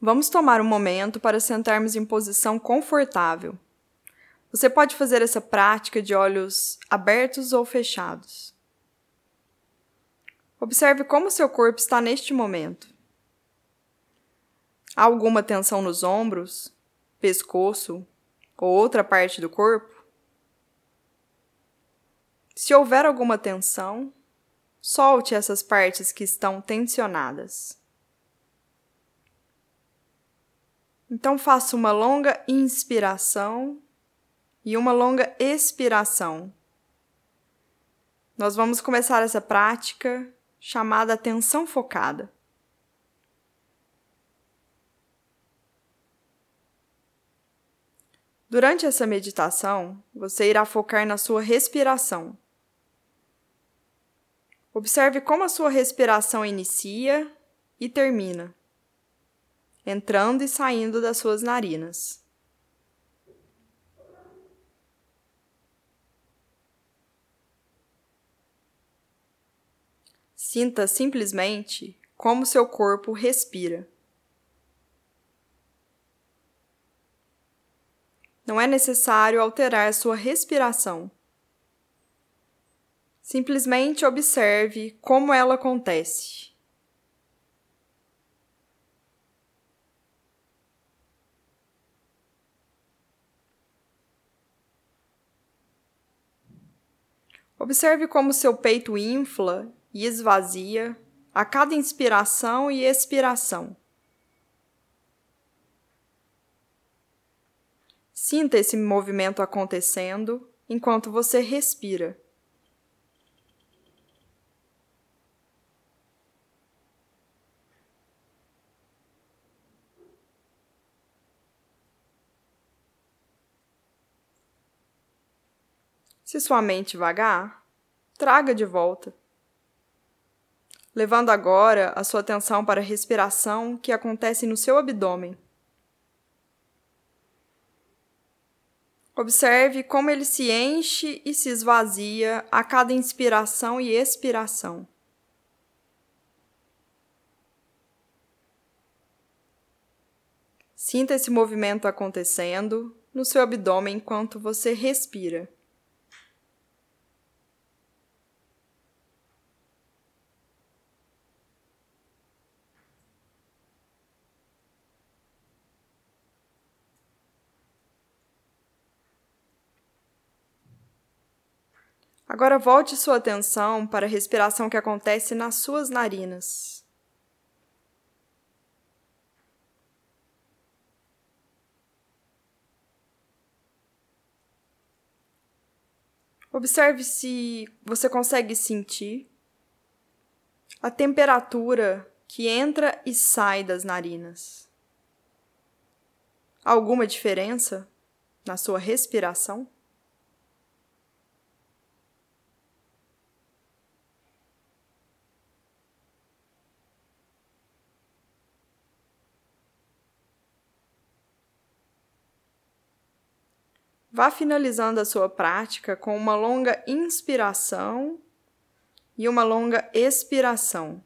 Vamos tomar um momento para sentarmos em posição confortável. Você pode fazer essa prática de olhos abertos ou fechados. Observe como seu corpo está neste momento. Há alguma tensão nos ombros, pescoço ou outra parte do corpo? Se houver alguma tensão, solte essas partes que estão tensionadas. Então faça uma longa inspiração e uma longa expiração. Nós vamos começar essa prática chamada atenção focada. Durante essa meditação, você irá focar na sua respiração. Observe como a sua respiração inicia e termina, entrando e saindo das suas narinas. Sinta simplesmente como seu corpo respira. Não é necessário alterar sua respiração. Simplesmente observe como ela acontece. Observe como seu peito infla e esvazia a cada inspiração e expiração. Sinta esse movimento acontecendo enquanto você respira. Se sua mente vagar, traga de volta levando agora a sua atenção para a respiração que acontece no seu abdômen. Observe como ele se enche e se esvazia a cada inspiração e expiração. Sinta esse movimento acontecendo no seu abdômen enquanto você respira. Agora volte sua atenção para a respiração que acontece nas suas narinas. Observe se você consegue sentir a temperatura que entra e sai das narinas. Alguma diferença na sua respiração? Vá finalizando a sua prática com uma longa inspiração e uma longa expiração.